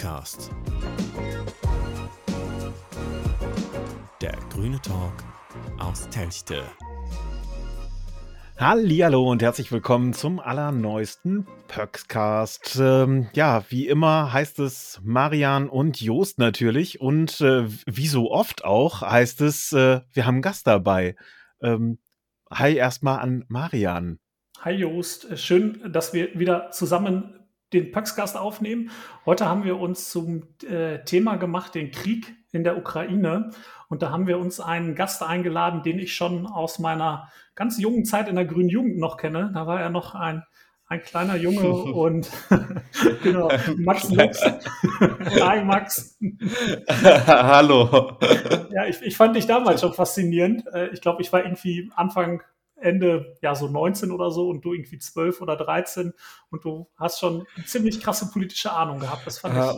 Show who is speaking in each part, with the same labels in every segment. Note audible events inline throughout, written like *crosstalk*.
Speaker 1: Pöxcast. Der grüne Talk aus Telchte.
Speaker 2: Hallo und herzlich willkommen zum allerneuesten Pöxcast. Ähm, ja, wie immer heißt es Marian und Joost natürlich und äh, wie so oft auch heißt es, äh, wir haben einen Gast dabei. Ähm, hi erstmal an Marian.
Speaker 3: Hi Joost, schön, dass wir wieder zusammen den Paxcast aufnehmen. Heute haben wir uns zum äh, Thema gemacht, den Krieg in der Ukraine. Und da haben wir uns einen Gast eingeladen, den ich schon aus meiner ganz jungen Zeit in der Grünen Jugend noch kenne. Da war er noch ein, ein kleiner Junge *laughs* und *laughs* genau, Max Lux. *laughs* Hi Max.
Speaker 2: Hallo.
Speaker 3: Ja, ich, ich fand dich damals schon faszinierend. Äh, ich glaube, ich war irgendwie Anfang Ende, ja, so 19 oder so und du irgendwie 12 oder 13 und du hast schon eine ziemlich krasse politische Ahnung gehabt. Das fand ja. ich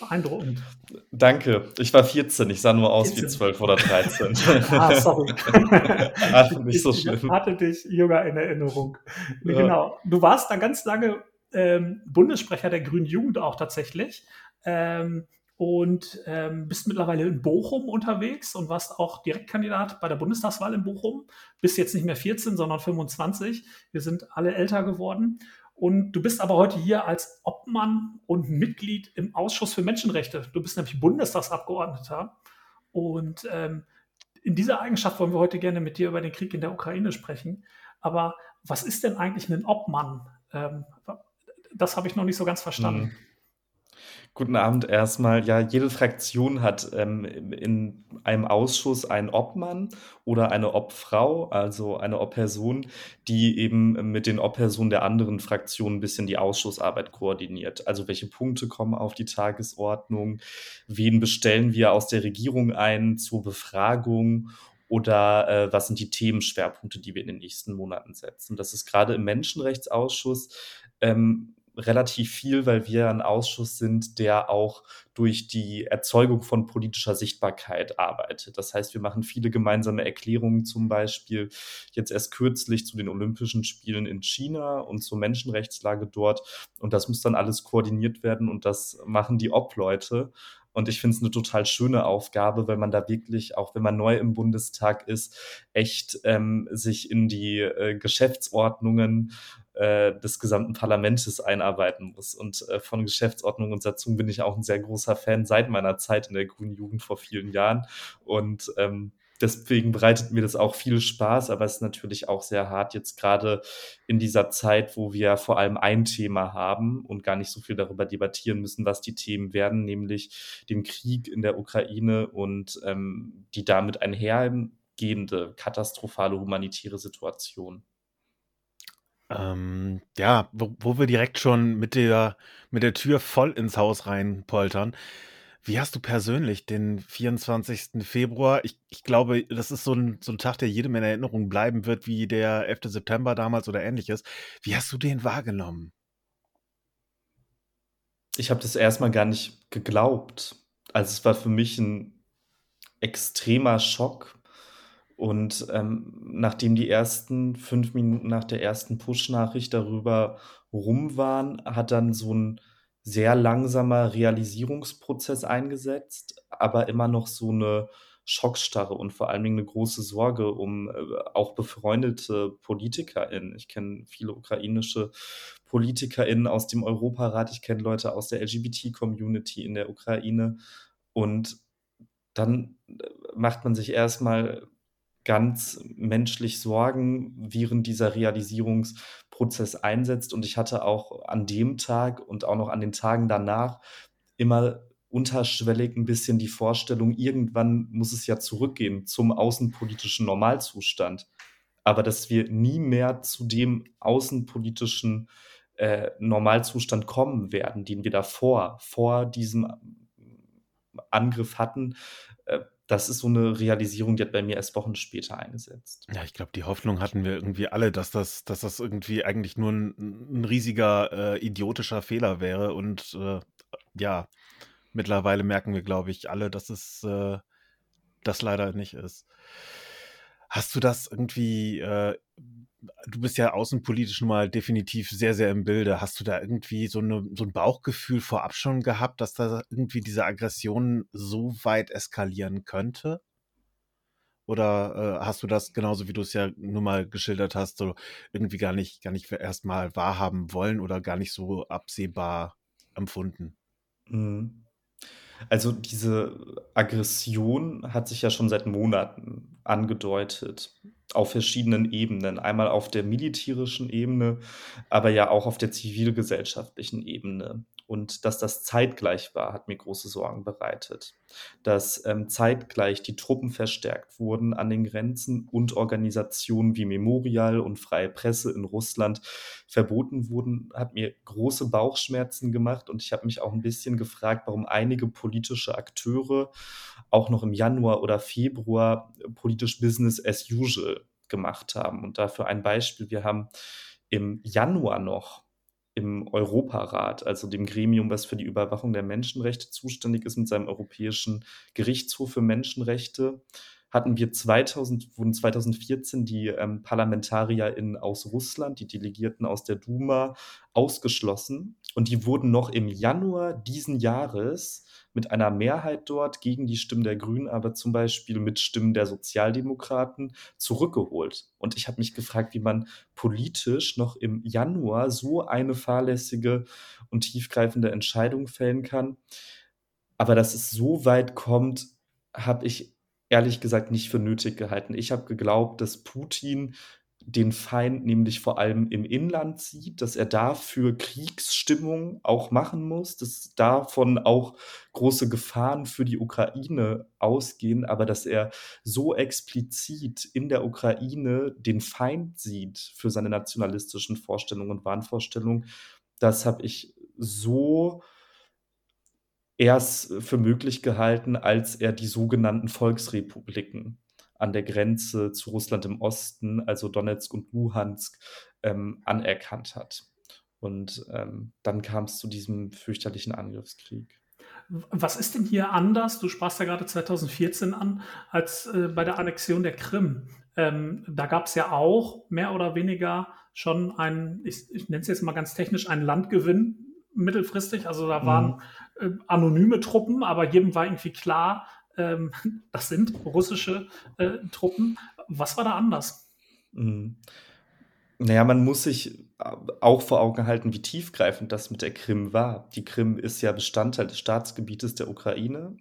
Speaker 3: beeindruckend.
Speaker 4: Danke. Ich war 14, ich sah nur aus 14. wie 12 oder 13. *laughs* ah, sorry. *laughs*
Speaker 3: Ach, nicht so schlimm. Ich hatte dich jünger in Erinnerung. Ja. Genau. Du warst da ganz lange ähm, Bundessprecher der Grünen Jugend auch tatsächlich. Ähm, und ähm, bist mittlerweile in Bochum unterwegs und warst auch Direktkandidat bei der Bundestagswahl in Bochum. Bist jetzt nicht mehr 14, sondern 25. Wir sind alle älter geworden. Und du bist aber heute hier als Obmann und Mitglied im Ausschuss für Menschenrechte. Du bist nämlich Bundestagsabgeordneter. Und ähm, in dieser Eigenschaft wollen wir heute gerne mit dir über den Krieg in der Ukraine sprechen. Aber was ist denn eigentlich ein Obmann? Ähm, das habe ich noch nicht so ganz verstanden. Mhm.
Speaker 4: Guten Abend erstmal. Ja, jede Fraktion hat ähm, in einem Ausschuss einen Obmann oder eine Obfrau, also eine Obperson, die eben mit den Obpersonen der anderen Fraktionen ein bisschen die Ausschussarbeit koordiniert. Also welche Punkte kommen auf die Tagesordnung, wen bestellen wir aus der Regierung ein zur Befragung oder äh, was sind die Themenschwerpunkte, die wir in den nächsten Monaten setzen. Das ist gerade im Menschenrechtsausschuss ähm, relativ viel, weil wir ein Ausschuss sind, der auch durch die Erzeugung von politischer Sichtbarkeit arbeitet. Das heißt, wir machen viele gemeinsame Erklärungen, zum Beispiel jetzt erst kürzlich zu den Olympischen Spielen in China und zur Menschenrechtslage dort. Und das muss dann alles koordiniert werden und das machen die Obleute. Und ich finde es eine total schöne Aufgabe, weil man da wirklich, auch wenn man neu im Bundestag ist, echt ähm, sich in die äh, Geschäftsordnungen äh, des gesamten Parlaments einarbeiten muss. Und äh, von Geschäftsordnung und Satzung bin ich auch ein sehr großer Fan seit meiner Zeit in der Grünen Jugend vor vielen Jahren. Und ähm, deswegen bereitet mir das auch viel Spaß, aber es ist natürlich auch sehr hart jetzt gerade in dieser Zeit, wo wir vor allem ein Thema haben und gar nicht so viel darüber debattieren müssen, was die Themen werden, nämlich den Krieg in der Ukraine und ähm, die damit einhergehende katastrophale humanitäre Situation.
Speaker 2: Ähm, ja, wo, wo wir direkt schon mit der, mit der Tür voll ins Haus reinpoltern. Wie hast du persönlich den 24. Februar? Ich, ich glaube, das ist so ein, so ein Tag, der jedem in Erinnerung bleiben wird, wie der 11. September damals oder ähnliches. Wie hast du den wahrgenommen?
Speaker 4: Ich habe das erstmal gar nicht geglaubt. Also es war für mich ein extremer Schock, und ähm, nachdem die ersten fünf Minuten nach der ersten Push-Nachricht darüber rum waren, hat dann so ein sehr langsamer Realisierungsprozess eingesetzt, aber immer noch so eine Schockstarre und vor allen Dingen eine große Sorge um äh, auch befreundete PolitikerInnen. Ich kenne viele ukrainische PolitikerInnen aus dem Europarat, ich kenne Leute aus der LGBT-Community in der Ukraine und dann äh, macht man sich erstmal ganz menschlich Sorgen während dieser Realisierungsprozess einsetzt. Und ich hatte auch an dem Tag und auch noch an den Tagen danach immer unterschwellig ein bisschen die Vorstellung, irgendwann muss es ja zurückgehen zum außenpolitischen Normalzustand. Aber dass wir nie mehr zu dem außenpolitischen äh, Normalzustand kommen werden, den wir davor, vor diesem Angriff hatten, äh, das ist so eine Realisierung, die hat bei mir erst Wochen später eingesetzt.
Speaker 2: Ja, ich glaube, die Hoffnung hatten wir irgendwie alle, dass das, dass das irgendwie eigentlich nur ein, ein riesiger äh, idiotischer Fehler wäre. Und äh, ja, mittlerweile merken wir, glaube ich, alle, dass es äh, das leider nicht ist. Hast du das irgendwie, äh, du bist ja außenpolitisch nun mal definitiv sehr, sehr im Bilde. Hast du da irgendwie so, eine, so ein Bauchgefühl vorab schon gehabt, dass da irgendwie diese Aggression so weit eskalieren könnte? Oder äh, hast du das genauso wie du es ja nun mal geschildert hast, so irgendwie gar nicht, gar nicht erstmal wahrhaben wollen oder gar nicht so absehbar empfunden?
Speaker 4: Mhm. Also diese Aggression hat sich ja schon seit Monaten angedeutet auf verschiedenen Ebenen. Einmal auf der militärischen Ebene, aber ja auch auf der zivilgesellschaftlichen Ebene. Und dass das zeitgleich war, hat mir große Sorgen bereitet. Dass ähm, zeitgleich die Truppen verstärkt wurden an den Grenzen und Organisationen wie Memorial und Freie Presse in Russland verboten wurden, hat mir große Bauchschmerzen gemacht. Und ich habe mich auch ein bisschen gefragt, warum einige politische Akteure auch noch im Januar oder Februar politisch Business as usual gemacht haben. Und dafür ein Beispiel. Wir haben im Januar noch im Europarat, also dem Gremium, was für die Überwachung der Menschenrechte zuständig ist, mit seinem Europäischen Gerichtshof für Menschenrechte, hatten wir 2000, wurden 2014 die ähm, ParlamentarierInnen aus Russland, die Delegierten aus der Duma, ausgeschlossen. Und die wurden noch im Januar diesen Jahres mit einer Mehrheit dort gegen die Stimmen der Grünen, aber zum Beispiel mit Stimmen der Sozialdemokraten zurückgeholt. Und ich habe mich gefragt, wie man politisch noch im Januar so eine fahrlässige und tiefgreifende Entscheidung fällen kann. Aber dass es so weit kommt, habe ich ehrlich gesagt nicht für nötig gehalten. Ich habe geglaubt, dass Putin den Feind nämlich vor allem im Inland sieht, dass er dafür Kriegsstimmung auch machen muss, dass davon auch große Gefahren für die Ukraine ausgehen, aber dass er so explizit in der Ukraine den Feind sieht für seine nationalistischen Vorstellungen und Wahnvorstellungen, das habe ich so erst für möglich gehalten, als er die sogenannten Volksrepubliken an der Grenze zu Russland im Osten, also Donetsk und Luhansk, ähm, anerkannt hat. Und ähm, dann kam es zu diesem fürchterlichen Angriffskrieg.
Speaker 3: Was ist denn hier anders? Du sprachst ja gerade 2014 an, als äh, bei der Annexion der Krim. Ähm, da gab es ja auch mehr oder weniger schon einen, ich, ich nenne es jetzt mal ganz technisch, einen Landgewinn mittelfristig. Also da waren mhm. äh, anonyme Truppen, aber jedem war irgendwie klar, ähm, *laughs* das sind russische äh, Truppen. Was war da anders?
Speaker 4: Mhm. Naja, man muss sich auch vor Augen halten, wie tiefgreifend das mit der Krim war. Die Krim ist ja Bestandteil des Staatsgebietes der Ukraine.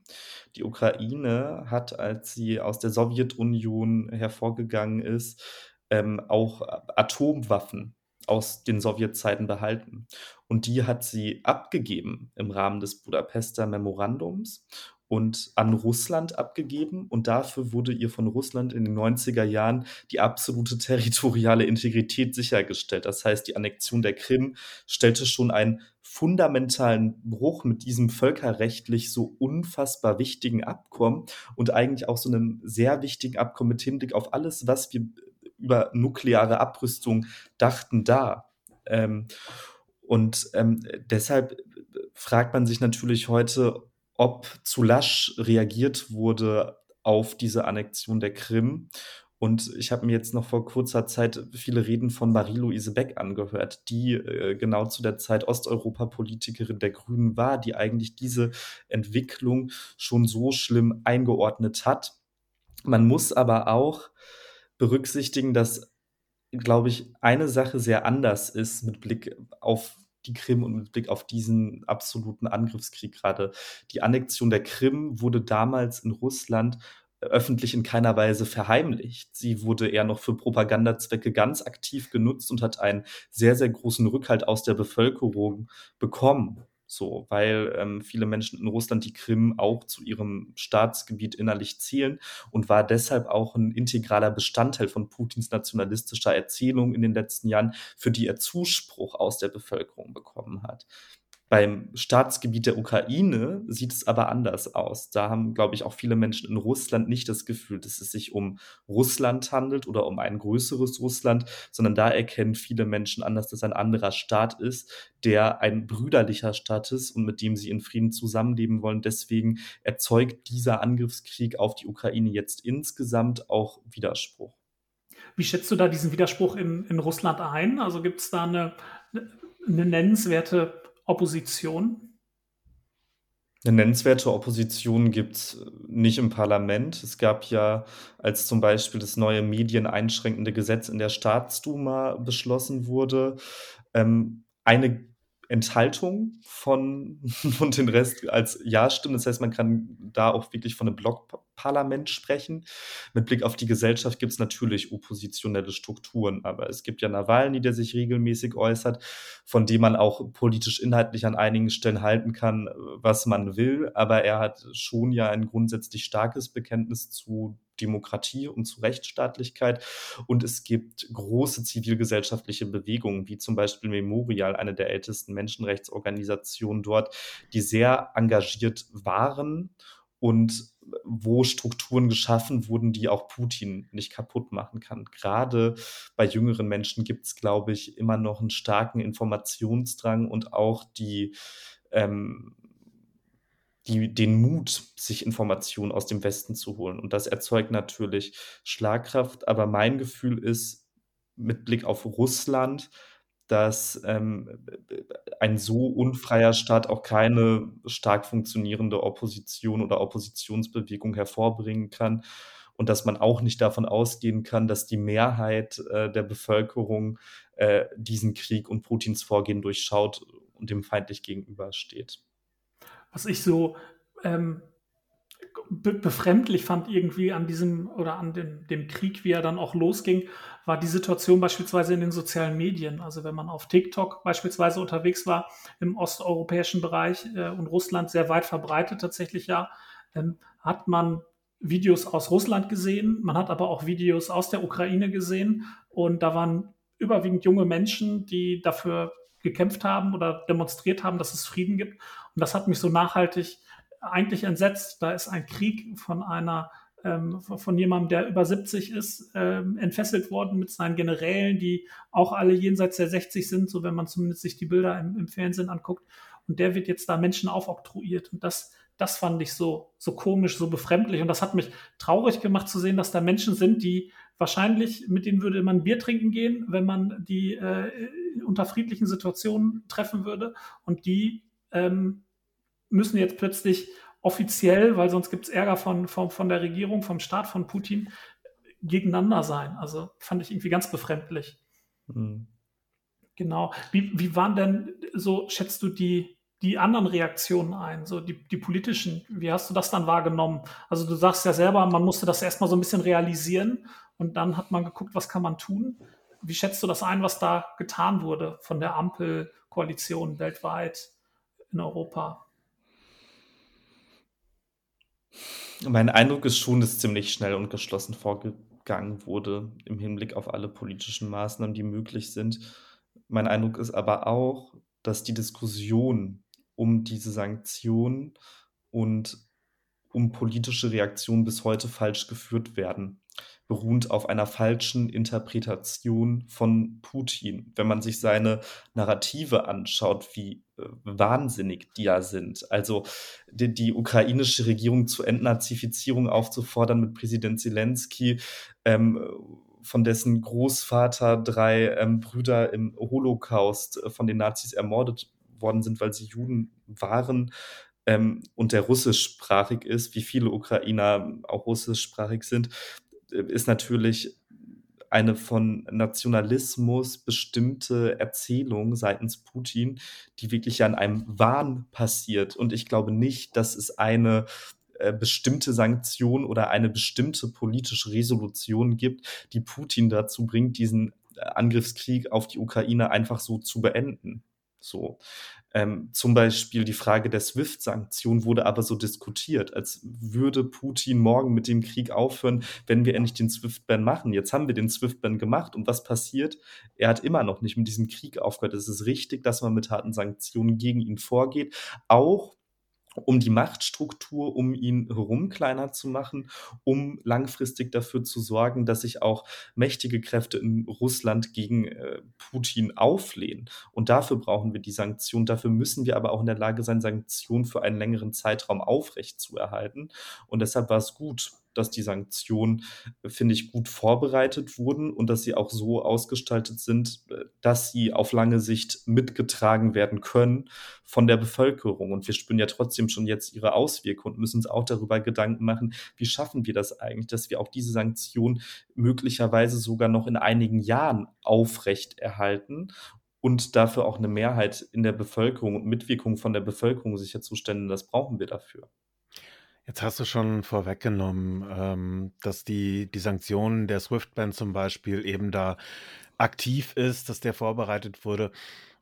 Speaker 4: Die Ukraine hat, als sie aus der Sowjetunion hervorgegangen ist, ähm, auch Atomwaffen aus den Sowjetzeiten behalten. Und die hat sie abgegeben im Rahmen des Budapester Memorandums und an Russland abgegeben und dafür wurde ihr von Russland in den 90er Jahren die absolute *laughs* territoriale Integrität sichergestellt. Das heißt, die Annexion der Krim stellte schon einen fundamentalen Bruch mit diesem völkerrechtlich so unfassbar wichtigen Abkommen und eigentlich auch so einem sehr wichtigen Abkommen mit Hinblick auf alles, was wir über nukleare Abrüstung dachten, da. Ähm, und ähm, deshalb fragt man sich natürlich heute, ob zu lasch reagiert wurde auf diese Annexion der Krim. Und ich habe mir jetzt noch vor kurzer Zeit viele Reden von Marie-Louise Beck angehört, die äh, genau zu der Zeit Osteuropapolitikerin der Grünen war, die eigentlich diese Entwicklung schon so schlimm eingeordnet hat. Man muss aber auch berücksichtigen, dass, glaube ich, eine Sache sehr anders ist mit Blick auf die Krim und mit Blick auf diesen absoluten Angriffskrieg gerade. Die Annexion der Krim wurde damals in Russland öffentlich in keiner Weise verheimlicht. Sie wurde eher noch für Propagandazwecke ganz aktiv genutzt und hat einen sehr, sehr großen Rückhalt aus der Bevölkerung bekommen. So, weil ähm, viele Menschen in Russland die Krim auch zu ihrem Staatsgebiet innerlich zählen und war deshalb auch ein integraler Bestandteil von Putins nationalistischer Erzählung in den letzten Jahren, für die er Zuspruch aus der Bevölkerung bekommen hat. Beim Staatsgebiet der Ukraine sieht es aber anders aus. Da haben, glaube ich, auch viele Menschen in Russland nicht das Gefühl, dass es sich um Russland handelt oder um ein größeres Russland, sondern da erkennen viele Menschen an, dass das ein anderer Staat ist, der ein brüderlicher Staat ist und mit dem sie in Frieden zusammenleben wollen. Deswegen erzeugt dieser Angriffskrieg auf die Ukraine jetzt insgesamt auch Widerspruch.
Speaker 3: Wie schätzt du da diesen Widerspruch in, in Russland ein? Also gibt es da eine, eine nennenswerte Opposition?
Speaker 4: Eine nennenswerte Opposition gibt es nicht im Parlament. Es gab ja, als zum Beispiel das neue medieneinschränkende Gesetz in der Staatsduma beschlossen wurde, ähm, eine Enthaltung von *laughs* und den Rest als Ja-Stimmen. Das heißt, man kann da auch wirklich von einem Blockparlament sprechen. Mit Blick auf die Gesellschaft gibt es natürlich oppositionelle Strukturen, aber es gibt ja Nawalny, der sich regelmäßig äußert, von dem man auch politisch inhaltlich an einigen Stellen halten kann, was man will, aber er hat schon ja ein grundsätzlich starkes Bekenntnis zu Demokratie und zu Rechtsstaatlichkeit. Und es gibt große zivilgesellschaftliche Bewegungen, wie zum Beispiel Memorial, eine der ältesten Menschenrechtsorganisationen dort, die sehr engagiert waren und wo Strukturen geschaffen wurden, die auch Putin nicht kaputt machen kann. Gerade bei jüngeren Menschen gibt es, glaube ich, immer noch einen starken Informationsdrang und auch die ähm, die, den Mut, sich Informationen aus dem Westen zu holen. Und das erzeugt natürlich Schlagkraft. Aber mein Gefühl ist, mit Blick auf Russland, dass ähm, ein so unfreier Staat auch keine stark funktionierende Opposition oder Oppositionsbewegung hervorbringen kann und dass man auch nicht davon ausgehen kann, dass die Mehrheit äh, der Bevölkerung äh, diesen Krieg und Putins Vorgehen durchschaut und dem feindlich gegenübersteht
Speaker 3: was ich so ähm, be befremdlich fand irgendwie an diesem oder an dem, dem Krieg, wie er dann auch losging, war die Situation beispielsweise in den sozialen Medien. Also wenn man auf TikTok beispielsweise unterwegs war, im osteuropäischen Bereich äh, und Russland sehr weit verbreitet tatsächlich ja, ähm, hat man Videos aus Russland gesehen, man hat aber auch Videos aus der Ukraine gesehen und da waren überwiegend junge Menschen, die dafür gekämpft haben oder demonstriert haben, dass es Frieden gibt. Und das hat mich so nachhaltig eigentlich entsetzt. Da ist ein Krieg von einer ähm, von jemandem, der über 70 ist, ähm, entfesselt worden mit seinen Generälen, die auch alle jenseits der 60 sind, so wenn man zumindest sich die Bilder im, im Fernsehen anguckt. Und der wird jetzt da Menschen aufoktroyiert. Und das, das fand ich so, so komisch, so befremdlich. Und das hat mich traurig gemacht zu sehen, dass da Menschen sind, die wahrscheinlich, mit denen würde man Bier trinken gehen, wenn man die äh, unter friedlichen Situationen treffen würde. Und die ähm, müssen jetzt plötzlich offiziell, weil sonst gibt es Ärger von, von, von der Regierung, vom Staat, von Putin, gegeneinander sein. Also fand ich irgendwie ganz befremdlich. Mhm. Genau. Wie, wie waren denn so, schätzt du die, die anderen Reaktionen ein, so die, die politischen? Wie hast du das dann wahrgenommen? Also du sagst ja selber, man musste das erstmal so ein bisschen realisieren und dann hat man geguckt, was kann man tun. Wie schätzt du das ein, was da getan wurde von der Ampelkoalition weltweit in Europa?
Speaker 4: Mein Eindruck ist schon, dass ziemlich schnell und geschlossen vorgegangen wurde im Hinblick auf alle politischen Maßnahmen, die möglich sind. Mein Eindruck ist aber auch, dass die Diskussion um diese Sanktionen und um politische Reaktionen bis heute falsch geführt werden beruht auf einer falschen Interpretation von Putin. Wenn man sich seine Narrative anschaut, wie äh, wahnsinnig die ja sind. Also die, die, ukrainische Regierung zur Entnazifizierung aufzufordern mit Präsident Zelensky, ähm, von dessen Großvater drei ähm, Brüder im Holocaust äh, von den Nazis ermordet worden sind, weil sie Juden waren. Ähm, und der russischsprachig ist, wie viele Ukrainer auch russischsprachig sind, ist natürlich eine von Nationalismus bestimmte Erzählung seitens Putin, die wirklich an einem Wahn passiert. Und ich glaube nicht, dass es eine äh, bestimmte Sanktion oder eine bestimmte politische Resolution gibt, die Putin dazu bringt, diesen äh, Angriffskrieg auf die Ukraine einfach so zu beenden. So. Ähm, zum Beispiel die Frage der SWIFT-Sanktion wurde aber so diskutiert, als würde Putin morgen mit dem Krieg aufhören, wenn wir endlich den SWIFT-Ban machen. Jetzt haben wir den SWIFT-Ban gemacht und was passiert? Er hat immer noch nicht mit diesem Krieg aufgehört. Es ist richtig, dass man mit harten Sanktionen gegen ihn vorgeht, auch um die Machtstruktur um ihn herum kleiner zu machen, um langfristig dafür zu sorgen, dass sich auch mächtige Kräfte in Russland gegen äh, Putin auflehnen. Und dafür brauchen wir die Sanktionen. Dafür müssen wir aber auch in der Lage sein, Sanktionen für einen längeren Zeitraum aufrechtzuerhalten. Und deshalb war es gut, dass die Sanktionen, finde ich, gut vorbereitet wurden und dass sie auch so ausgestaltet sind, äh, dass sie auf lange Sicht mitgetragen werden können von der Bevölkerung. Und wir spüren ja trotzdem schon jetzt ihre Auswirkungen und müssen uns auch darüber Gedanken machen, wie schaffen wir das eigentlich, dass wir auch diese Sanktionen möglicherweise sogar noch in einigen Jahren aufrechterhalten und dafür auch eine Mehrheit in der Bevölkerung und Mitwirkung von der Bevölkerung sicherzustellen, das brauchen wir dafür.
Speaker 2: Jetzt hast du schon vorweggenommen, ähm, dass die, die Sanktionen der Swift-Band zum Beispiel eben da aktiv ist, dass der vorbereitet wurde.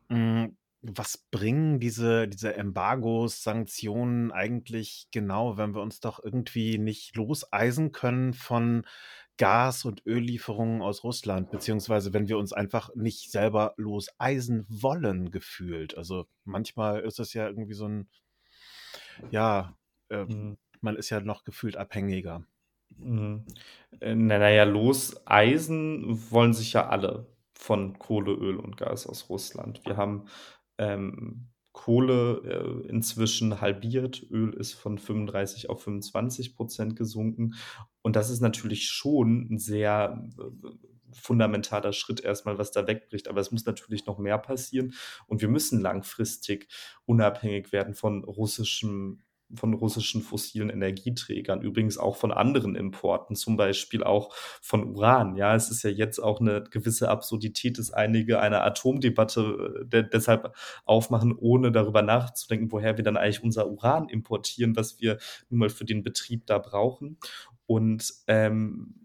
Speaker 2: Hm, was bringen diese, diese Embargos, Sanktionen eigentlich genau, wenn wir uns doch irgendwie nicht loseisen können von Gas- und Öllieferungen aus Russland, beziehungsweise wenn wir uns einfach nicht selber loseisen wollen, gefühlt. Also manchmal ist es ja irgendwie so ein, ja, äh, mhm. Man ist ja noch gefühlt abhängiger.
Speaker 4: Mhm. Äh, naja, loseisen wollen sich ja alle von Kohle, Öl und Gas aus Russland. Wir haben ähm, Kohle äh, inzwischen halbiert. Öl ist von 35 auf 25 Prozent gesunken. Und das ist natürlich schon ein sehr äh, fundamentaler Schritt erstmal, was da wegbricht. Aber es muss natürlich noch mehr passieren. Und wir müssen langfristig unabhängig werden von russischem von russischen fossilen Energieträgern, übrigens auch von anderen Importen, zum Beispiel auch von Uran. Ja, es ist ja jetzt auch eine gewisse Absurdität, dass einige eine Atomdebatte äh, de deshalb aufmachen, ohne darüber nachzudenken, woher wir dann eigentlich unser Uran importieren, was wir nun mal für den Betrieb da brauchen. Und ähm,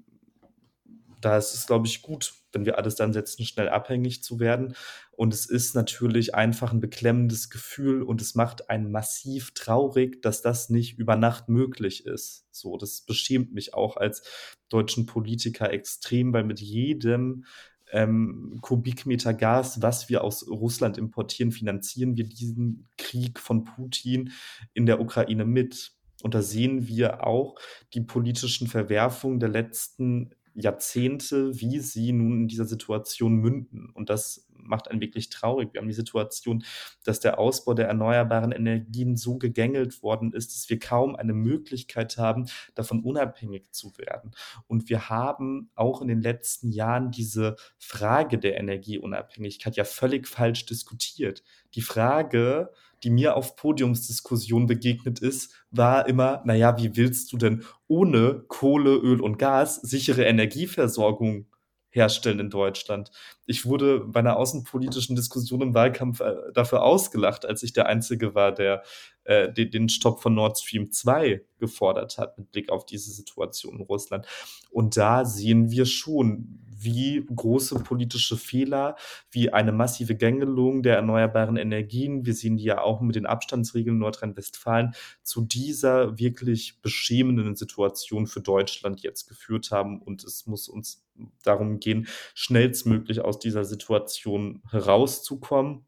Speaker 4: da ist es, glaube ich, gut, wenn wir alles dann setzen, schnell abhängig zu werden. Und es ist natürlich einfach ein beklemmendes Gefühl und es macht einen massiv traurig, dass das nicht über Nacht möglich ist. So, das beschämt mich auch als deutschen Politiker extrem, weil mit jedem ähm, Kubikmeter Gas, was wir aus Russland importieren, finanzieren wir diesen Krieg von Putin in der Ukraine mit. Und da sehen wir auch die politischen Verwerfungen der letzten Jahrzehnte, wie sie nun in dieser Situation münden. Und das macht einen wirklich traurig. Wir haben die Situation, dass der Ausbau der erneuerbaren Energien so gegängelt worden ist, dass wir kaum eine Möglichkeit haben, davon unabhängig zu werden. Und wir haben auch in den letzten Jahren diese Frage der Energieunabhängigkeit ja völlig falsch diskutiert. Die Frage, die mir auf Podiumsdiskussionen begegnet ist, war immer, naja, wie willst du denn ohne Kohle, Öl und Gas sichere Energieversorgung herstellen in Deutschland. Ich wurde bei einer außenpolitischen Diskussion im Wahlkampf äh, dafür ausgelacht, als ich der Einzige war, der äh, den, den Stopp von Nord Stream 2 gefordert hat mit Blick auf diese Situation in Russland. Und da sehen wir schon, wie große politische Fehler, wie eine massive Gängelung der erneuerbaren Energien, wir sehen die ja auch mit den Abstandsregeln Nordrhein-Westfalen, zu dieser wirklich beschämenden Situation für Deutschland jetzt geführt haben. Und es muss uns darum gehen, schnellstmöglich aus dieser Situation herauszukommen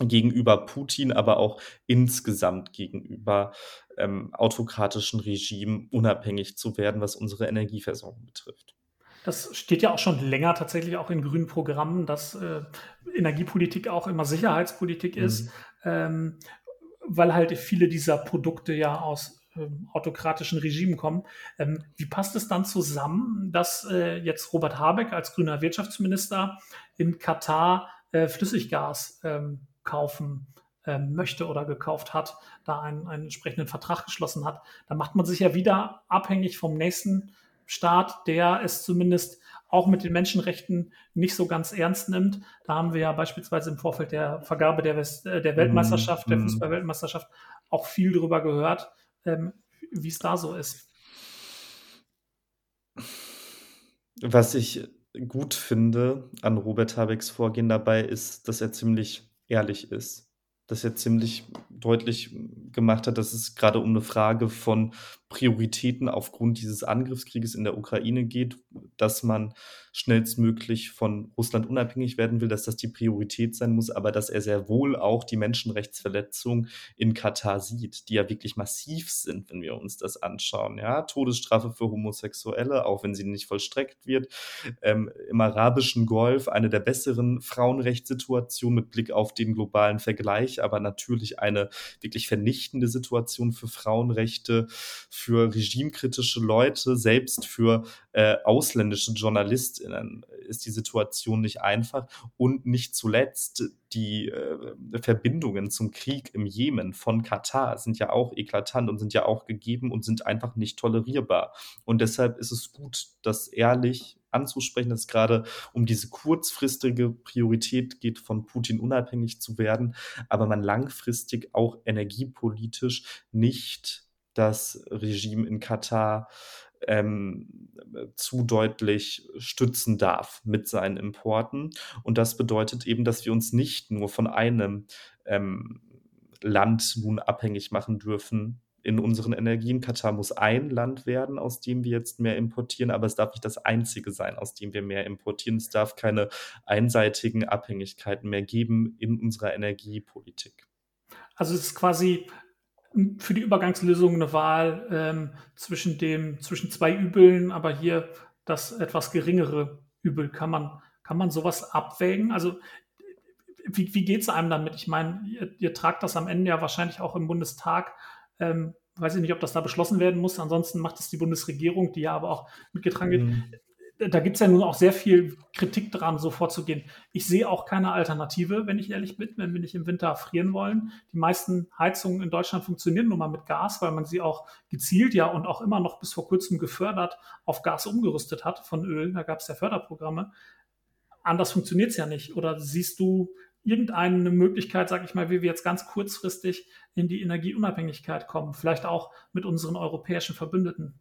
Speaker 4: gegenüber Putin, aber auch insgesamt gegenüber ähm, autokratischen Regimen unabhängig zu werden, was unsere Energieversorgung betrifft.
Speaker 3: Das steht ja auch schon länger tatsächlich auch in grünen Programmen, dass äh, Energiepolitik auch immer Sicherheitspolitik mhm. ist, ähm, weil halt viele dieser Produkte ja aus ähm, autokratischen Regimen kommen. Ähm, wie passt es dann zusammen, dass äh, jetzt Robert Habeck als grüner Wirtschaftsminister in Katar äh, Flüssiggas ähm, kaufen ähm, möchte oder gekauft hat, da einen, einen entsprechenden Vertrag geschlossen hat? Da macht man sich ja wieder abhängig vom nächsten Staat, der es zumindest auch mit den Menschenrechten nicht so ganz ernst nimmt. Da haben wir ja beispielsweise im Vorfeld der Vergabe der, West, äh, der Weltmeisterschaft, mm, der mhm. Fußballweltmeisterschaft, auch viel darüber gehört, ähm, wie es da so ist.
Speaker 4: Was ich gut finde an Robert Habecks Vorgehen dabei, ist, dass er ziemlich ehrlich ist dass er ziemlich deutlich gemacht hat, dass es gerade um eine Frage von Prioritäten aufgrund dieses Angriffskrieges in der Ukraine geht, dass man schnellstmöglich von Russland unabhängig werden will, dass das die Priorität sein muss, aber dass er sehr wohl auch die Menschenrechtsverletzungen in Katar sieht, die ja wirklich massiv sind, wenn wir uns das anschauen. Ja, Todesstrafe für Homosexuelle, auch wenn sie nicht vollstreckt wird. Ähm, Im arabischen Golf eine der besseren Frauenrechtssituationen mit Blick auf den globalen Vergleich, aber natürlich eine wirklich vernichtende Situation für Frauenrechte, regimekritische Leute, selbst für äh, ausländische JournalistInnen ist die Situation nicht einfach. Und nicht zuletzt die äh, Verbindungen zum Krieg im Jemen von Katar sind ja auch eklatant und sind ja auch gegeben und sind einfach nicht tolerierbar. Und deshalb ist es gut, das ehrlich anzusprechen, dass es gerade um diese kurzfristige Priorität geht, von Putin unabhängig zu werden, aber man langfristig auch energiepolitisch nicht das Regime in Katar ähm, zu deutlich stützen darf mit seinen Importen. Und das bedeutet eben, dass wir uns nicht nur von einem ähm, Land nun abhängig machen dürfen in unseren Energien. Katar muss ein Land werden, aus dem wir jetzt mehr importieren, aber es darf nicht das einzige sein, aus dem wir mehr importieren. Es darf keine einseitigen Abhängigkeiten mehr geben in unserer Energiepolitik.
Speaker 3: Also es ist quasi für die Übergangslösung eine Wahl ähm, zwischen, dem, zwischen zwei Übeln, aber hier das etwas geringere Übel. Kann man, kann man sowas abwägen? Also wie, wie geht es einem damit? Ich meine, ihr, ihr, tragt das am Ende ja wahrscheinlich auch im Bundestag. Ähm, weiß ich nicht, ob das da beschlossen werden muss. Ansonsten macht es die Bundesregierung, die ja aber auch mitgetragen wird. Da gibt es ja nun auch sehr viel Kritik dran, so vorzugehen. Ich sehe auch keine Alternative, wenn ich ehrlich bin, wenn wir nicht im Winter frieren wollen. Die meisten Heizungen in Deutschland funktionieren nun mal mit Gas, weil man sie auch gezielt ja und auch immer noch bis vor kurzem gefördert auf Gas umgerüstet hat von Öl. Da gab es ja Förderprogramme. Anders funktioniert es ja nicht. Oder siehst du irgendeine Möglichkeit, sag ich mal, wie wir jetzt ganz kurzfristig in die Energieunabhängigkeit kommen? Vielleicht auch mit unseren europäischen Verbündeten.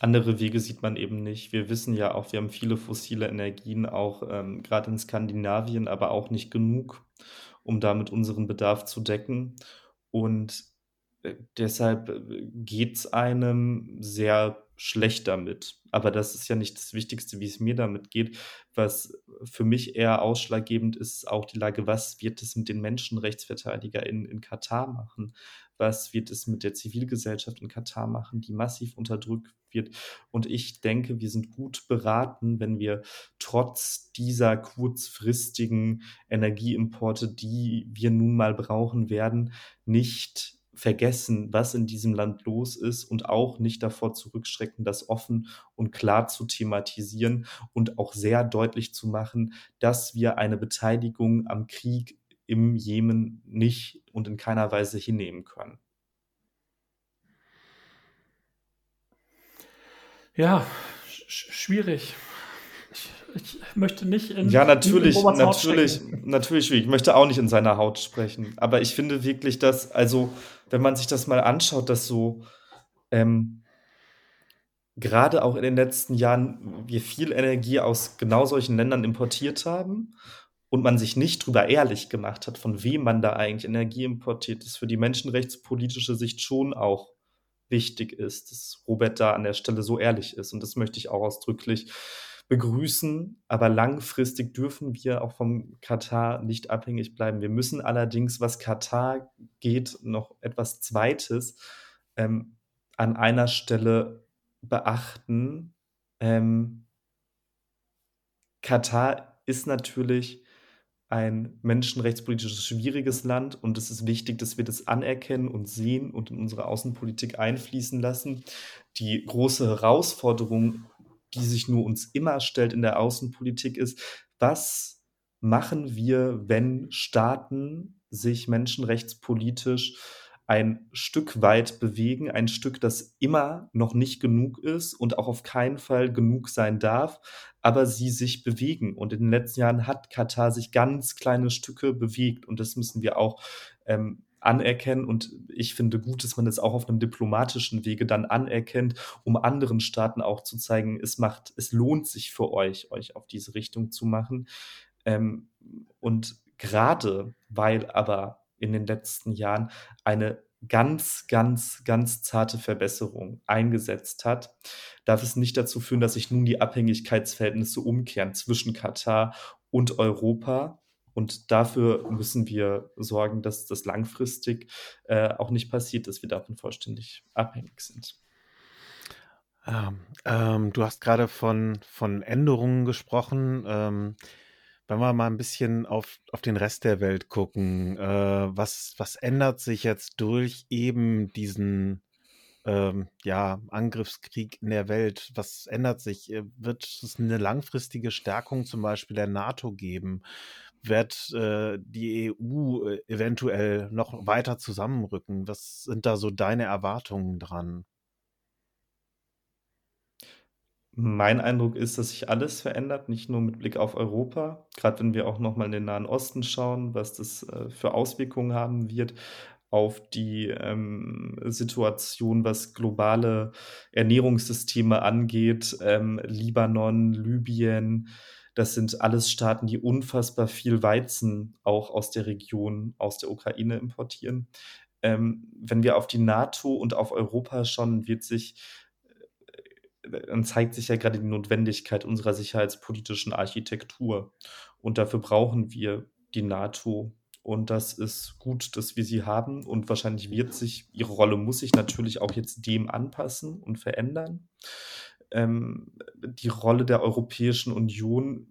Speaker 4: Andere Wege sieht man eben nicht. Wir wissen ja auch, wir haben viele fossile Energien, auch ähm, gerade in Skandinavien, aber auch nicht genug, um damit unseren Bedarf zu decken. Und äh, deshalb äh, geht es einem sehr schlecht damit. Aber das ist ja nicht das Wichtigste, wie es mir damit geht. Was für mich eher ausschlaggebend ist, ist auch die Lage, was wird es mit den MenschenrechtsverteidigerInnen in Katar machen? Was wird es mit der Zivilgesellschaft in Katar machen, die massiv unterdrückt wird? Und ich denke, wir sind gut beraten, wenn wir trotz dieser kurzfristigen Energieimporte, die wir nun mal brauchen werden, nicht vergessen, was in diesem Land los ist und auch nicht davor zurückschrecken, das offen und klar zu thematisieren und auch sehr deutlich zu machen, dass wir eine Beteiligung am Krieg im Jemen nicht und in keiner Weise hinnehmen können.
Speaker 3: Ja, sch schwierig. Ich, ich, möchte nicht
Speaker 4: in Ja, natürlich, in natürlich, natürlich schwierig. Ich möchte auch nicht in seiner Haut sprechen. Aber ich finde wirklich, dass, also, wenn man sich das mal anschaut, dass so ähm, gerade auch in den letzten Jahren wir viel Energie aus genau solchen Ländern importiert haben und man sich nicht drüber ehrlich gemacht hat, von wem man da eigentlich Energie importiert, ist für die menschenrechtspolitische Sicht schon auch wichtig ist, dass Robert da an der Stelle so ehrlich ist. Und das möchte ich auch ausdrücklich begrüßen. Aber langfristig dürfen wir auch vom Katar nicht abhängig bleiben. Wir müssen allerdings, was Katar geht, noch etwas Zweites ähm, an einer Stelle beachten. Ähm, Katar ist natürlich ein menschenrechtspolitisches schwieriges Land und es ist wichtig, dass wir das anerkennen und sehen und in unsere Außenpolitik einfließen lassen. Die große Herausforderung, die sich nur uns immer stellt in der Außenpolitik, ist, was machen wir, wenn Staaten sich menschenrechtspolitisch ein Stück weit bewegen, ein Stück, das immer noch nicht genug ist und auch auf keinen Fall genug sein darf, aber sie sich bewegen. Und in den letzten Jahren hat Katar sich ganz kleine Stücke bewegt und das müssen wir auch ähm, anerkennen. Und ich finde gut, dass man das auch auf einem diplomatischen Wege dann anerkennt, um anderen Staaten auch zu zeigen, es macht, es lohnt sich für euch, euch auf diese Richtung zu machen. Ähm, und gerade weil aber in den letzten Jahren eine ganz, ganz, ganz zarte Verbesserung eingesetzt hat, darf es nicht dazu führen, dass sich nun die Abhängigkeitsverhältnisse umkehren zwischen Katar und Europa. Und dafür müssen wir sorgen, dass das langfristig äh, auch nicht passiert, dass wir davon vollständig abhängig sind.
Speaker 2: Ähm, ähm, du hast gerade von, von Änderungen gesprochen. Ähm, wenn wir mal ein bisschen auf, auf den Rest der Welt gucken, äh, was, was ändert sich jetzt durch eben diesen ähm, ja, Angriffskrieg in der Welt? Was ändert sich? Äh, wird es eine langfristige Stärkung zum Beispiel der NATO geben? Wird äh, die EU äh, eventuell noch weiter zusammenrücken? Was sind da so deine Erwartungen dran?
Speaker 4: Mein Eindruck ist, dass sich alles verändert, nicht nur mit Blick auf Europa, Gerade wenn wir auch noch mal in den Nahen Osten schauen, was das, äh, für Auswirkungen haben wird auf die, ähm, Situation, was globale Ernährungssysteme angeht. Ähm, Libanon, Libyen, das sind alles Staaten, die unfassbar viel Weizen auch aus der Region, aus der Ukraine importieren. Ähm, wenn wir auf die NATO und auf Europa schauen, wird sich dann zeigt sich ja gerade die Notwendigkeit unserer sicherheitspolitischen Architektur. Und dafür brauchen wir die NATO. Und das ist gut, dass wir sie haben. Und wahrscheinlich wird sich, ihre Rolle muss sich natürlich auch jetzt dem anpassen und verändern. Ähm, die Rolle der Europäischen Union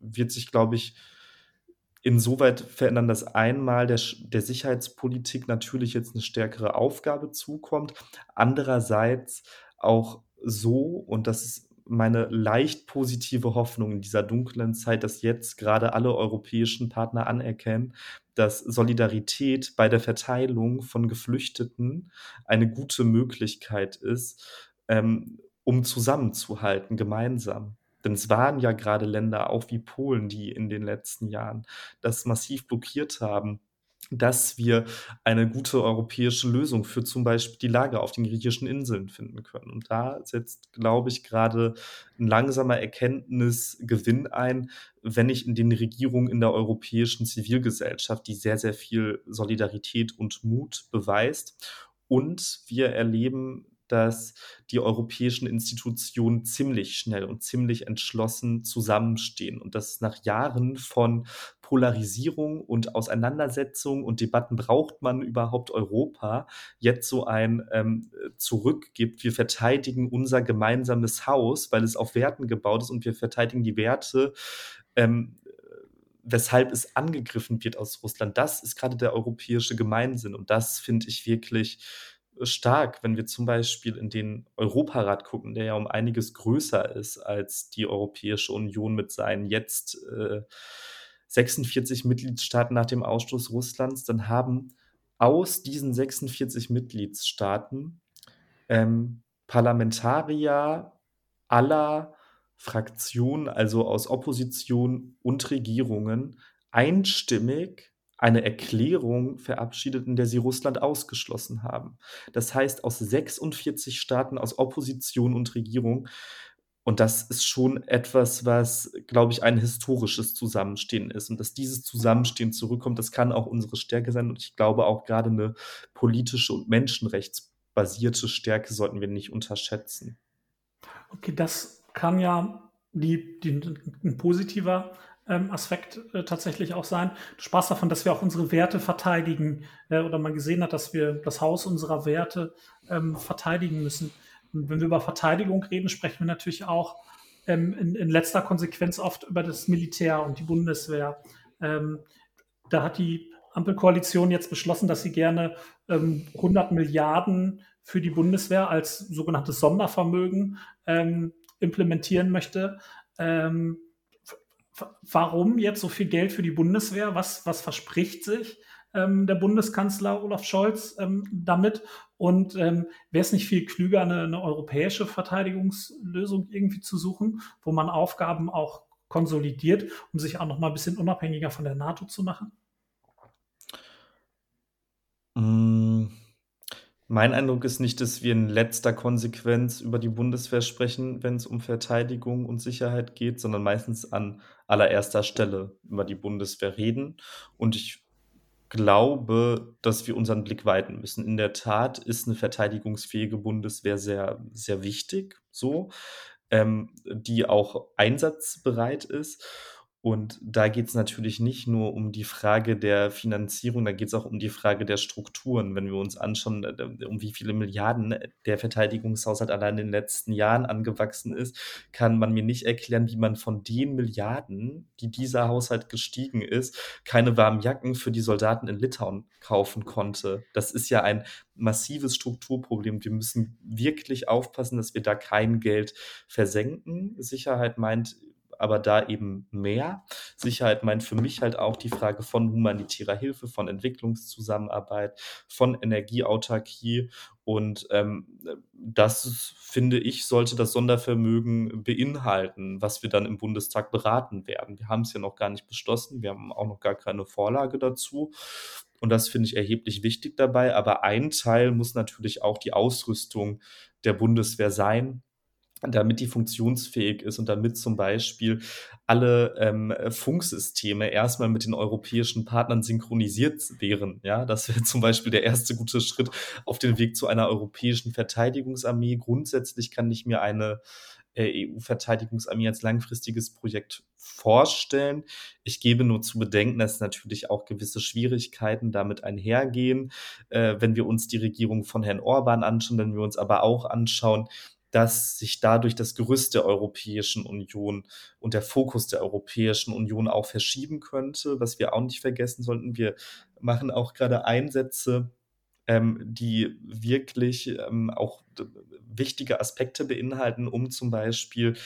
Speaker 4: wird sich, glaube ich, insoweit verändern, dass einmal der, der Sicherheitspolitik natürlich jetzt eine stärkere Aufgabe zukommt. Andererseits auch so, und das ist meine leicht positive Hoffnung in dieser dunklen Zeit, dass jetzt gerade alle europäischen Partner anerkennen, dass Solidarität bei der Verteilung von Geflüchteten eine gute Möglichkeit ist, ähm, um zusammenzuhalten, gemeinsam. Denn es waren ja gerade Länder, auch wie Polen, die in den letzten Jahren das massiv blockiert haben dass wir eine gute europäische Lösung für zum Beispiel die Lage auf den griechischen Inseln finden können. Und da setzt, glaube ich, gerade ein langsamer Erkenntnisgewinn ein, wenn ich in den Regierungen in der europäischen Zivilgesellschaft, die sehr, sehr viel Solidarität und Mut beweist. Und wir erleben dass die europäischen Institutionen ziemlich schnell und ziemlich entschlossen zusammenstehen und dass nach Jahren von Polarisierung und Auseinandersetzung und Debatten braucht man überhaupt Europa jetzt so ein ähm, Zurück. Wir verteidigen unser gemeinsames Haus, weil es auf Werten gebaut ist und wir verteidigen die Werte, ähm, weshalb es angegriffen wird aus Russland. Das ist gerade der europäische Gemeinsinn und das finde ich wirklich stark, wenn wir zum Beispiel in den Europarat gucken, der ja um einiges größer ist als die Europäische Union mit seinen jetzt äh, 46 Mitgliedstaaten nach dem Ausschluss Russlands, dann haben aus diesen 46 Mitgliedstaaten ähm, Parlamentarier aller Fraktionen, also aus Opposition und Regierungen, einstimmig eine Erklärung verabschiedet, in der sie Russland ausgeschlossen haben. Das heißt, aus 46 Staaten aus Opposition und Regierung. Und das ist schon etwas, was, glaube ich, ein historisches Zusammenstehen ist. Und dass dieses Zusammenstehen zurückkommt, das kann auch unsere Stärke sein. Und ich glaube auch gerade eine politische und menschenrechtsbasierte Stärke sollten wir nicht unterschätzen.
Speaker 3: Okay, das kann ja die, die, ein positiver ähm, Aspekt äh, tatsächlich auch sein. Du sprachst davon, dass wir auch unsere Werte verteidigen äh, oder man gesehen hat, dass wir das Haus unserer Werte ähm, verteidigen müssen. Und wenn wir über Verteidigung reden, sprechen wir natürlich auch ähm, in, in, letzter Konsequenz oft über das Militär und die Bundeswehr. Ähm, da hat die Ampelkoalition jetzt beschlossen, dass sie gerne 100 ähm, Milliarden für die Bundeswehr als sogenanntes Sondervermögen ähm, implementieren möchte. Ähm, warum jetzt so viel Geld für die Bundeswehr? Was, was verspricht sich ähm, der Bundeskanzler Olaf Scholz ähm, damit? Und ähm, wäre es nicht viel klüger, eine, eine, europäische Verteidigungslösung irgendwie zu suchen, wo man Aufgaben auch konsolidiert, um sich auch noch mal ein bisschen unabhängiger von der NATO zu machen?
Speaker 4: Mmh. Mein Eindruck ist nicht, dass wir in letzter Konsequenz über die Bundeswehr sprechen, wenn es um Verteidigung und Sicherheit geht, sondern meistens an allererster Stelle über die Bundeswehr reden. Und ich glaube, dass wir unseren Blick weiten müssen. In der Tat ist eine verteidigungsfähige Bundeswehr sehr, sehr wichtig, so, ähm, die auch einsatzbereit ist. Und da geht es natürlich nicht nur um die Frage der Finanzierung, da geht es auch um die Frage der Strukturen. Wenn wir uns anschauen, äh, um wie viele Milliarden der Verteidigungshaushalt allein in den letzten Jahren angewachsen ist, kann man mir nicht erklären, wie man von den Milliarden, die dieser Haushalt gestiegen ist, keine warmen Jacken für die Soldaten in Litauen kaufen konnte. Das ist ja ein massives Strukturproblem. Wir müssen wirklich aufpassen, dass wir da kein Geld versenken. Sicherheit meint aber da eben mehr. Sicherheit meint für mich halt auch die Frage von humanitärer Hilfe, von Entwicklungszusammenarbeit, von Energieautarkie. Und ähm, das, finde ich, sollte das Sondervermögen beinhalten, was wir dann im Bundestag beraten werden. Wir haben es ja noch gar nicht beschlossen, wir haben auch noch gar keine Vorlage dazu. Und das finde ich erheblich wichtig dabei. Aber ein Teil muss natürlich auch die Ausrüstung der Bundeswehr sein damit die funktionsfähig ist und damit zum Beispiel alle ähm, Funksysteme erstmal mit den europäischen Partnern synchronisiert wären. Ja, das wäre zum Beispiel der erste gute Schritt auf den Weg zu einer europäischen Verteidigungsarmee. Grundsätzlich kann ich mir eine äh, EU-Verteidigungsarmee als langfristiges Projekt vorstellen. Ich gebe nur zu bedenken, dass natürlich auch gewisse Schwierigkeiten damit einhergehen, äh, wenn wir uns die Regierung von Herrn Orban anschauen, wenn wir uns aber auch anschauen, dass sich dadurch das Gerüst der Europäischen Union und der Fokus der Europäischen Union auch verschieben könnte, was wir auch nicht vergessen sollten. Wir machen auch gerade Einsätze ähm, die wirklich ähm, auch wichtige Aspekte beinhalten, um zum Beispiel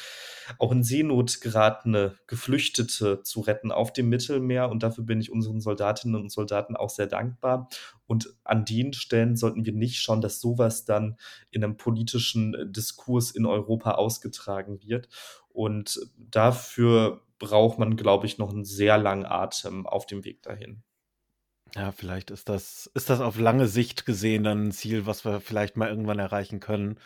Speaker 4: auch in Seenot geratene Geflüchtete zu retten auf dem Mittelmeer. Und dafür bin ich unseren Soldatinnen und Soldaten auch sehr dankbar. Und an den Stellen sollten wir nicht schauen, dass sowas dann in einem politischen Diskurs in Europa ausgetragen wird. Und dafür braucht man, glaube ich, noch einen sehr langen Atem auf dem Weg dahin.
Speaker 2: Ja, vielleicht ist das ist das auf lange Sicht gesehen dann ein Ziel, was wir vielleicht mal irgendwann erreichen können.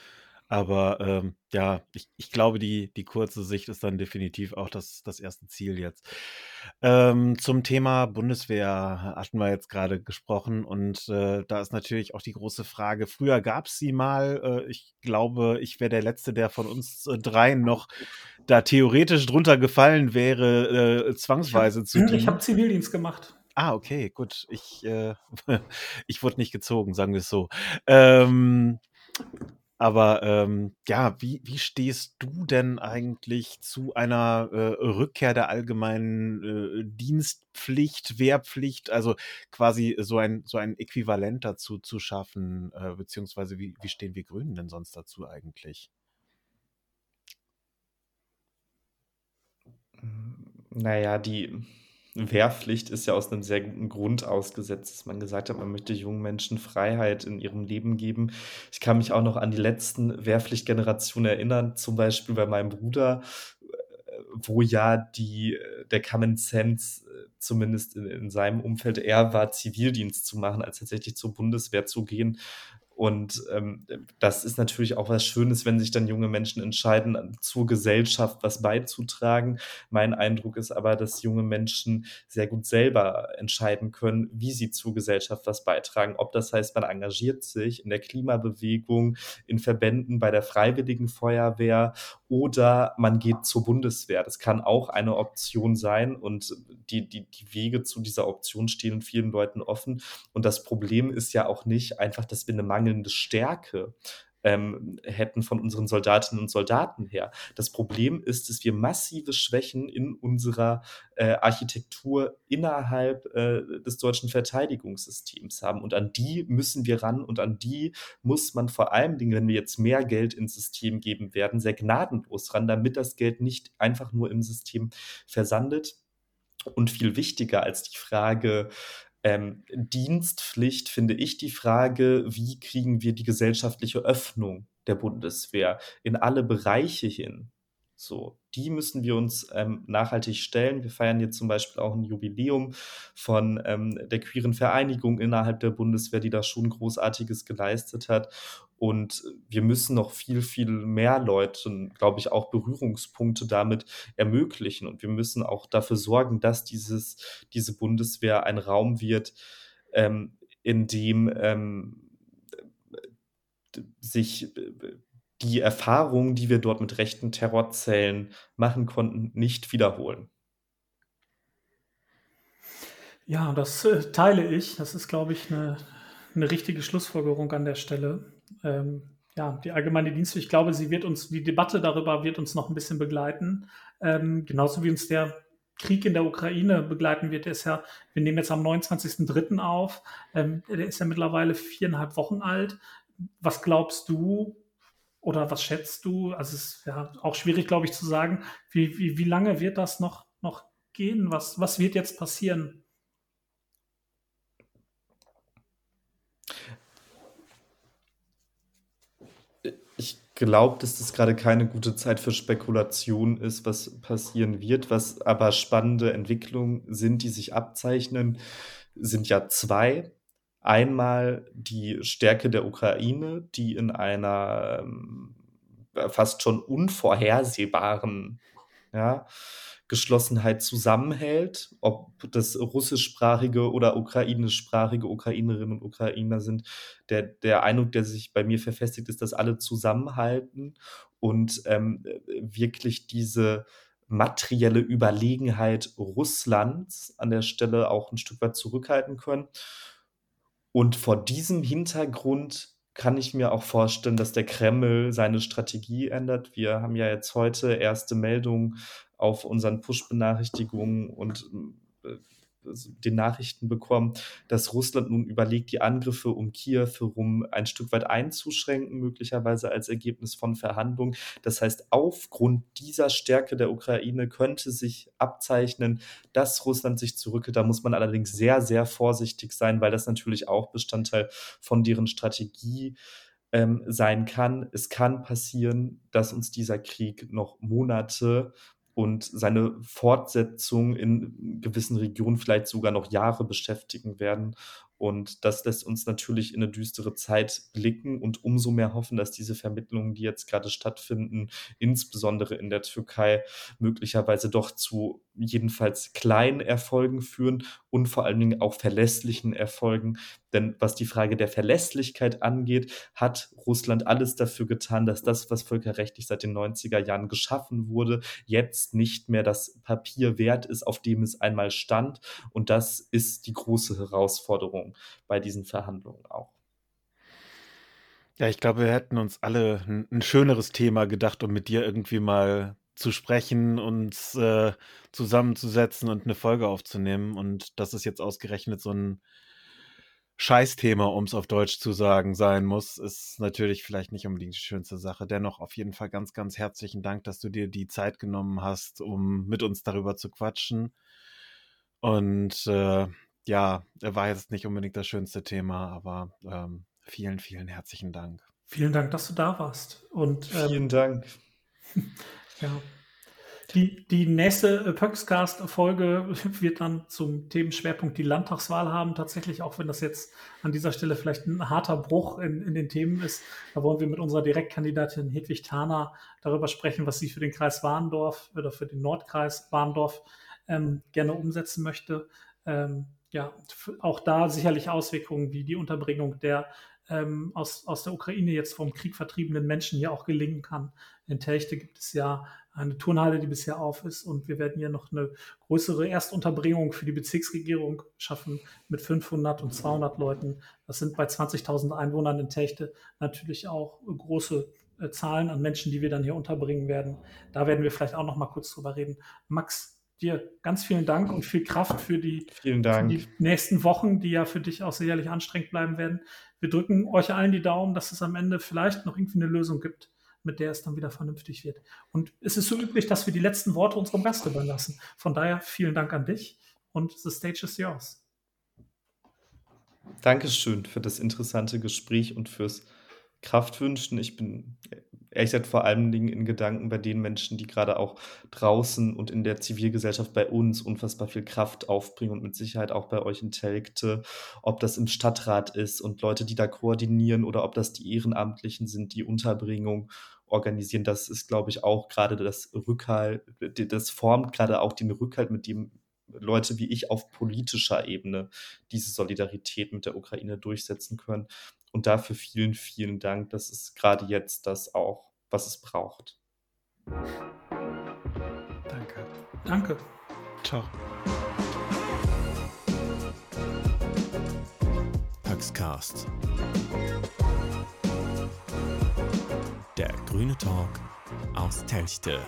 Speaker 2: Aber, ähm, ja, ich ich glaube, die die kurze Sicht ist dann definitiv auch das das erste Ziel jetzt. Ähm, zum Thema Bundeswehr hatten wir jetzt gerade gesprochen und, äh, da ist natürlich auch die große Frage früher gab es sie mal. Äh, ich glaube, ich wäre der Letzte, der von uns, äh, dreien noch da theoretisch drunter gefallen wäre, äh, zwangsweise zu *clears throat*
Speaker 3: Ich habe Zivildienst gemacht.
Speaker 2: Ah, okay, gut. Ich, äh, *laughs* ich wurde nicht gezogen, sagen wir es so. Ähm, aber ähm, ja, wie, wie stehst du denn eigentlich zu einer äh, Rückkehr der allgemeinen äh, Dienstpflicht, Wehrpflicht, also quasi so ein, so ein Äquivalent dazu zu schaffen, äh, beziehungsweise wie, wie stehen wir Grünen denn sonst dazu eigentlich?
Speaker 4: Naja, die Wehrpflicht ist ja aus einem sehr guten Grund ausgesetzt, dass man gesagt hat, man möchte jungen Menschen Freiheit in ihrem Leben geben. Ich kann mich auch noch an die letzten Wehrpflichtgenerationen erinnern, zum Beispiel bei meinem Bruder, äh, wo ja die, der Common Sense, äh, zumindest in, in seinem Umfeld, eher war, Zivildienst zu machen, als tatsächlich zur Bundeswehr zu gehen. Und ähm, das ist natürlich auch was Schönes, wenn sich dann junge Menschen entscheiden, zur Gesellschaft was beizutragen. Mein Eindruck ist aber, dass junge Menschen sehr gut selber entscheiden können, wie sie zur Gesellschaft was beitragen. Ob das heißt, man engagiert sich in der Klimabewegung, in Verbänden, bei der Freiwilligen Feuerwehr oder man geht zur Bundeswehr. Das kann auch eine Option sein und die, die, die Wege zu dieser Option stehen vielen Leuten offen. Und das Problem ist ja auch nicht einfach, dass wir eine Mangel mangelnde Stärke ähm, hätten von unseren Soldatinnen und Soldaten her. Das Problem ist, dass wir massive Schwächen in unserer äh, Architektur innerhalb äh, des deutschen Verteidigungssystems haben. Und an die müssen wir ran und an die muss man vor allen Dingen, wenn wir jetzt mehr Geld ins System geben werden, sehr gnadenlos ran, damit das Geld nicht einfach nur im System versandet. Und viel wichtiger als die Frage, ähm, Dienstpflicht finde ich die Frage, wie kriegen wir die gesellschaftliche Öffnung der Bundeswehr in alle Bereiche hin? So, die müssen wir uns ähm, nachhaltig stellen. Wir feiern jetzt zum Beispiel auch ein Jubiläum von ähm, der queeren Vereinigung innerhalb der Bundeswehr, die da schon Großartiges geleistet hat. Und wir müssen noch viel, viel mehr Leuten, glaube ich, auch Berührungspunkte damit ermöglichen. Und wir müssen auch dafür sorgen, dass dieses, diese Bundeswehr ein Raum wird, ähm, in dem ähm, sich die Erfahrungen, die wir dort mit rechten Terrorzellen machen konnten, nicht wiederholen.
Speaker 3: Ja, das äh, teile ich. Das ist, glaube ich, eine, eine richtige Schlussfolgerung an der Stelle. Ähm, ja, die allgemeine Dienste, ich glaube, sie wird uns, die Debatte darüber wird uns noch ein bisschen begleiten. Ähm, genauso wie uns der Krieg in der Ukraine begleiten wird. Der ist ja, wir nehmen jetzt am 29.03. auf. Ähm, der ist ja mittlerweile viereinhalb Wochen alt. Was glaubst du oder was schätzt du? Also es ist ja auch schwierig, glaube ich, zu sagen, wie, wie, wie lange wird das noch, noch gehen? Was, was wird jetzt passieren?
Speaker 4: Ich glaube, dass das gerade keine gute Zeit für Spekulation ist, was passieren wird. Was aber spannende Entwicklungen sind, die sich abzeichnen, sind ja zwei. Einmal die Stärke der Ukraine, die in einer ähm, fast schon unvorhersehbaren ja, Geschlossenheit zusammenhält, ob das russischsprachige oder ukrainischsprachige Ukrainerinnen und Ukrainer sind. Der, der Eindruck, der sich bei mir verfestigt, ist, dass alle zusammenhalten und ähm, wirklich diese materielle Überlegenheit Russlands an der Stelle auch ein Stück weit zurückhalten können. Und vor diesem Hintergrund kann ich mir auch vorstellen, dass der Kreml seine Strategie ändert. Wir haben ja jetzt heute erste Meldungen auf unseren Push-Benachrichtigungen und äh, den Nachrichten bekommen, dass Russland nun überlegt, die Angriffe um Kiew herum ein Stück weit einzuschränken, möglicherweise als Ergebnis von Verhandlungen. Das heißt, aufgrund dieser Stärke der Ukraine könnte sich abzeichnen, dass Russland sich zurückgeht. Da muss man allerdings sehr, sehr vorsichtig sein, weil das natürlich auch Bestandteil von deren Strategie ähm, sein kann. Es kann passieren, dass uns dieser Krieg noch Monate und seine Fortsetzung in gewissen Regionen vielleicht sogar noch Jahre beschäftigen werden. Und das lässt uns natürlich in eine düstere Zeit blicken und umso mehr hoffen, dass diese Vermittlungen, die jetzt gerade stattfinden, insbesondere in der Türkei, möglicherweise doch zu jedenfalls kleinen Erfolgen führen und vor allen Dingen auch verlässlichen Erfolgen. Denn was die Frage der Verlässlichkeit angeht, hat Russland alles dafür getan, dass das, was völkerrechtlich seit den 90er Jahren geschaffen wurde, jetzt nicht mehr das Papier wert ist, auf dem es einmal stand. Und das ist die große Herausforderung bei diesen Verhandlungen auch.
Speaker 2: Ja, ich glaube, wir hätten uns alle ein, ein schöneres Thema gedacht, um mit dir irgendwie mal zu sprechen, uns äh, zusammenzusetzen und eine Folge aufzunehmen. Und dass es jetzt ausgerechnet so ein Scheißthema, um es auf Deutsch zu sagen, sein muss, ist natürlich vielleicht nicht unbedingt die schönste Sache. Dennoch auf jeden Fall ganz, ganz herzlichen Dank, dass du dir die Zeit genommen hast, um mit uns darüber zu quatschen. Und äh, ja, war jetzt nicht unbedingt das schönste Thema, aber ähm, vielen, vielen herzlichen Dank.
Speaker 3: Vielen Dank, dass du da warst. Und
Speaker 4: ähm, vielen Dank. *laughs*
Speaker 3: Ja. Die, die nächste äh, Pöxcast-Folge *laughs* wird dann zum Themenschwerpunkt die Landtagswahl haben. Tatsächlich, auch wenn das jetzt an dieser Stelle vielleicht ein harter Bruch in, in den Themen ist. Da wollen wir mit unserer Direktkandidatin Hedwig Thaner darüber sprechen, was sie für den Kreis Warndorf oder für den Nordkreis Warndorf ähm, gerne umsetzen möchte. Ähm, ja, auch da sicherlich Auswirkungen wie die Unterbringung der ähm, aus, aus der Ukraine jetzt vom Krieg vertriebenen Menschen hier auch gelingen kann. In Telchte gibt es ja eine Turnhalle, die bisher auf ist und wir werden hier noch eine größere Erstunterbringung für die Bezirksregierung schaffen mit 500 und 200 Leuten. Das sind bei 20.000 Einwohnern in Techte natürlich auch große äh, Zahlen an Menschen, die wir dann hier unterbringen werden. Da werden wir vielleicht auch noch mal kurz drüber reden. Max, dir ganz vielen Dank und viel Kraft für die,
Speaker 4: für die,
Speaker 3: nächsten Wochen, die ja für dich auch sicherlich anstrengend bleiben werden. Wir drücken euch allen die Daumen, dass es am Ende vielleicht noch irgendwie eine Lösung gibt, mit der es dann wieder vernünftig wird. Und es ist so üblich, dass wir die letzten Worte unserem Gast überlassen. Von daher vielen Dank an dich und the stage is yours.
Speaker 4: Dankeschön für das interessante Gespräch und fürs Kraftwünschen. Ich bin ehrlich gesagt vor allen Dingen in Gedanken bei den Menschen, die gerade auch draußen und in der Zivilgesellschaft bei uns unfassbar viel Kraft aufbringen und mit Sicherheit auch bei euch in Telgte, ob das im Stadtrat ist und Leute, die da koordinieren oder ob das die Ehrenamtlichen sind, die Unterbringung organisieren. Das ist, glaube ich, auch gerade das Rückhalt, das formt gerade auch den Rückhalt, mit dem Leute wie ich auf politischer Ebene diese Solidarität mit der Ukraine durchsetzen können. Und dafür vielen, vielen Dank. Das ist gerade jetzt das auch, was es braucht.
Speaker 2: Danke.
Speaker 3: Danke.
Speaker 2: Ciao.
Speaker 1: Paxcast. Der grüne Talk aus Telchte.